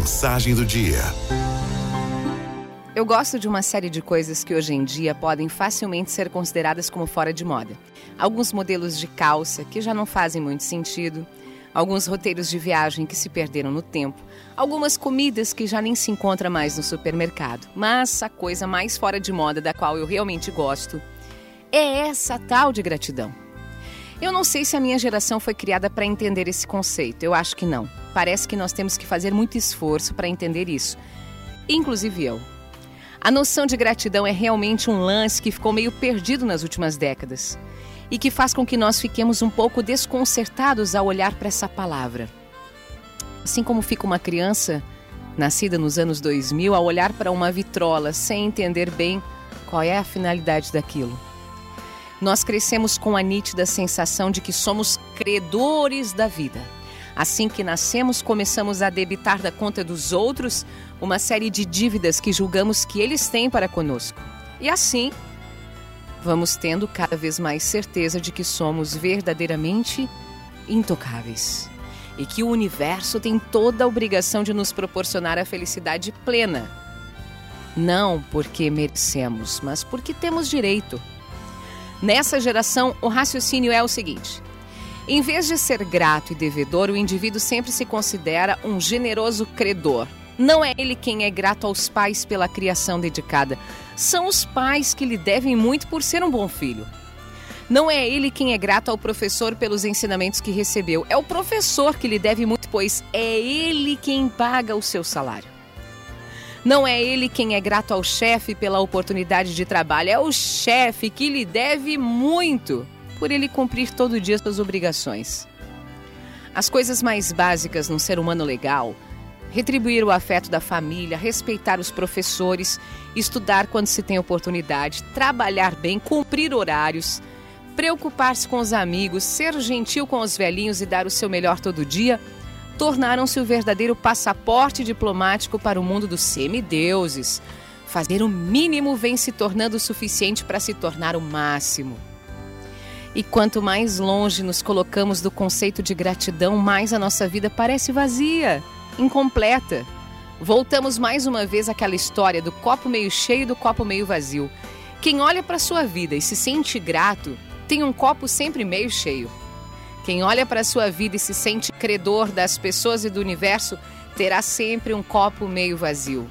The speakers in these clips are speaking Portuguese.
Mensagem do dia. Eu gosto de uma série de coisas que hoje em dia podem facilmente ser consideradas como fora de moda. Alguns modelos de calça que já não fazem muito sentido, alguns roteiros de viagem que se perderam no tempo, algumas comidas que já nem se encontra mais no supermercado. Mas a coisa mais fora de moda da qual eu realmente gosto é essa tal de gratidão. Eu não sei se a minha geração foi criada para entender esse conceito. Eu acho que não. Parece que nós temos que fazer muito esforço para entender isso. Inclusive eu. A noção de gratidão é realmente um lance que ficou meio perdido nas últimas décadas e que faz com que nós fiquemos um pouco desconcertados ao olhar para essa palavra. Assim como fica uma criança nascida nos anos 2000 ao olhar para uma vitrola sem entender bem qual é a finalidade daquilo. Nós crescemos com a nítida sensação de que somos credores da vida. Assim que nascemos, começamos a debitar da conta dos outros uma série de dívidas que julgamos que eles têm para conosco. E assim, vamos tendo cada vez mais certeza de que somos verdadeiramente intocáveis e que o universo tem toda a obrigação de nos proporcionar a felicidade plena. Não porque merecemos, mas porque temos direito. Nessa geração, o raciocínio é o seguinte: em vez de ser grato e devedor, o indivíduo sempre se considera um generoso credor. Não é ele quem é grato aos pais pela criação dedicada. São os pais que lhe devem muito por ser um bom filho. Não é ele quem é grato ao professor pelos ensinamentos que recebeu. É o professor que lhe deve muito, pois é ele quem paga o seu salário. Não é ele quem é grato ao chefe pela oportunidade de trabalho, é o chefe que lhe deve muito por ele cumprir todo dia suas obrigações. As coisas mais básicas num ser humano legal retribuir o afeto da família, respeitar os professores, estudar quando se tem oportunidade, trabalhar bem, cumprir horários, preocupar-se com os amigos, ser gentil com os velhinhos e dar o seu melhor todo dia tornaram-se o verdadeiro passaporte diplomático para o mundo dos semideuses. Fazer o mínimo vem se tornando o suficiente para se tornar o máximo. E quanto mais longe nos colocamos do conceito de gratidão, mais a nossa vida parece vazia, incompleta. Voltamos mais uma vez àquela história do copo meio cheio e do copo meio vazio. Quem olha para sua vida e se sente grato, tem um copo sempre meio cheio. Quem olha para a sua vida e se sente credor das pessoas e do universo terá sempre um copo meio vazio.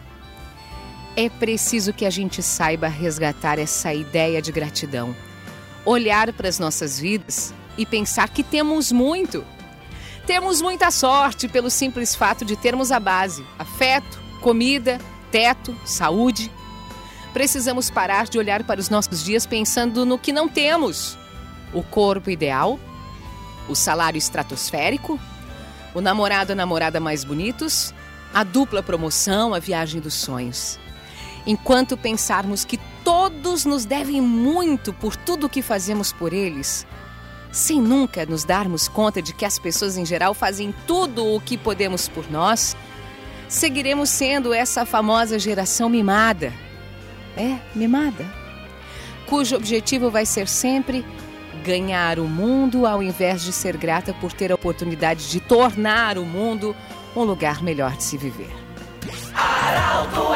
É preciso que a gente saiba resgatar essa ideia de gratidão. Olhar para as nossas vidas e pensar que temos muito. Temos muita sorte pelo simples fato de termos a base: afeto, comida, teto, saúde. Precisamos parar de olhar para os nossos dias pensando no que não temos: o corpo ideal, o salário estratosférico, o namorado ou namorada mais bonitos, a dupla promoção, a viagem dos sonhos. Enquanto pensarmos que todos nos devem muito por tudo o que fazemos por eles, sem nunca nos darmos conta de que as pessoas em geral fazem tudo o que podemos por nós, seguiremos sendo essa famosa geração mimada. É, mimada. Cujo objetivo vai ser sempre ganhar o mundo ao invés de ser grata por ter a oportunidade de tornar o mundo um lugar melhor de se viver. Aralto